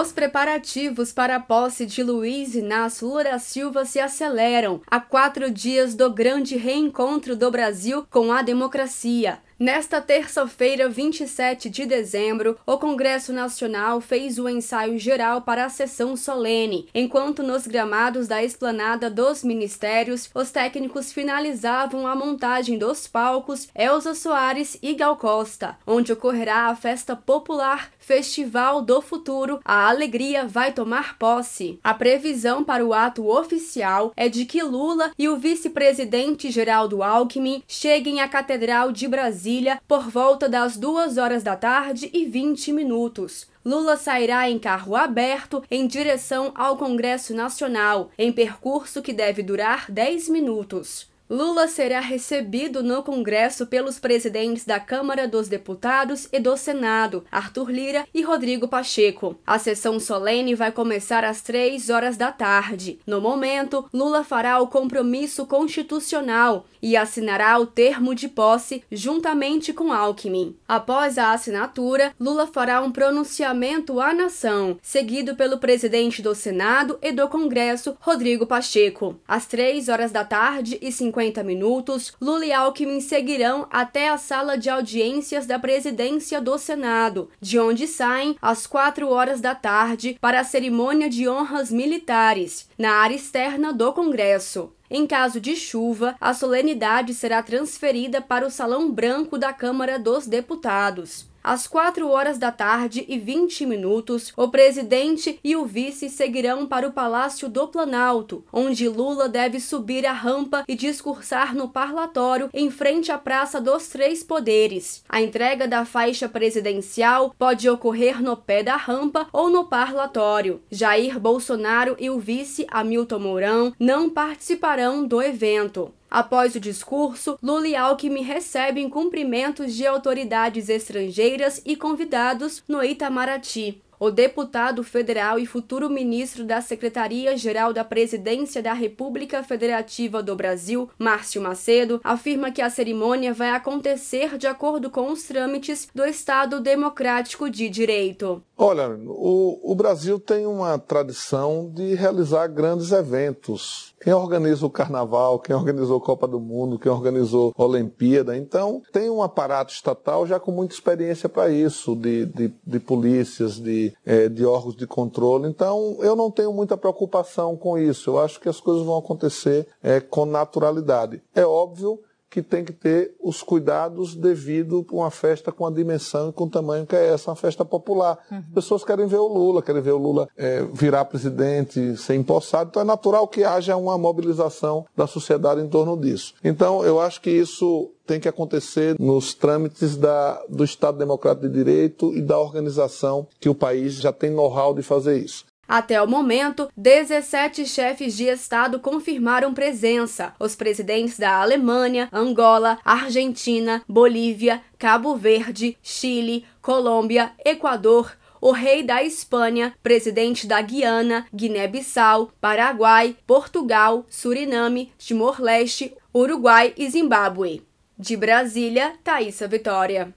Os preparativos para a posse de Luiz Inácio Lula Silva se aceleram a quatro dias do grande reencontro do Brasil com a democracia. Nesta terça-feira, 27 de dezembro, o Congresso Nacional fez o ensaio geral para a sessão solene, enquanto nos gramados da esplanada dos ministérios, os técnicos finalizavam a montagem dos palcos Elza Soares e Gal Costa, onde ocorrerá a festa popular Festival do Futuro, a alegria vai tomar posse. A previsão para o ato oficial é de que Lula e o vice-presidente Geraldo Alckmin cheguem à Catedral de Brasília por volta das duas horas da tarde e 20 minutos. Lula sairá em carro aberto em direção ao Congresso Nacional, em percurso que deve durar 10 minutos. Lula será recebido no Congresso pelos presidentes da Câmara dos Deputados e do Senado, Arthur Lira e Rodrigo Pacheco. A sessão solene vai começar às três horas da tarde. No momento, Lula fará o compromisso constitucional e assinará o termo de posse juntamente com Alckmin. Após a assinatura, Lula fará um pronunciamento à nação, seguido pelo presidente do Senado e do Congresso, Rodrigo Pacheco. Às três horas da tarde e 50 50 minutos, Lula e Alckmin seguirão até a sala de audiências da presidência do Senado, de onde saem às 4 horas da tarde para a cerimônia de honras militares, na área externa do Congresso. Em caso de chuva, a solenidade será transferida para o Salão Branco da Câmara dos Deputados. Às 4 horas da tarde e 20 minutos, o presidente e o vice seguirão para o Palácio do Planalto, onde Lula deve subir a rampa e discursar no parlatório em frente à Praça dos Três Poderes. A entrega da faixa presidencial pode ocorrer no pé da rampa ou no parlatório. Jair Bolsonaro e o vice Hamilton Mourão não participarão do evento. Após o discurso, Lula e Alckmin recebem cumprimentos de autoridades estrangeiras e convidados no Itamaraty. O deputado federal e futuro ministro da Secretaria-Geral da Presidência da República Federativa do Brasil, Márcio Macedo, afirma que a cerimônia vai acontecer de acordo com os trâmites do Estado Democrático de Direito. Olha, o, o Brasil tem uma tradição de realizar grandes eventos quem organiza o carnaval, quem organizou a Copa do Mundo, quem organizou a Olimpíada. Então, tem um aparato estatal já com muita experiência para isso, de, de, de polícias, de, é, de órgãos de controle. Então, eu não tenho muita preocupação com isso. Eu acho que as coisas vão acontecer é, com naturalidade. É óbvio que tem que ter os cuidados devido para uma festa com a dimensão e com o tamanho que é essa, uma festa popular. Uhum. Pessoas querem ver o Lula, querem ver o Lula é, virar presidente, ser empossado, então é natural que haja uma mobilização da sociedade em torno disso. Então, eu acho que isso tem que acontecer nos trâmites da, do Estado Democrático de Direito e da organização que o país já tem know-how de fazer isso. Até o momento, 17 chefes de Estado confirmaram presença. Os presidentes da Alemanha, Angola, Argentina, Bolívia, Cabo Verde, Chile, Colômbia, Equador, o rei da Espanha, presidente da Guiana, Guiné-Bissau, Paraguai, Portugal, Suriname, Timor-Leste, Uruguai e Zimbábue. De Brasília, Thaisa Vitória.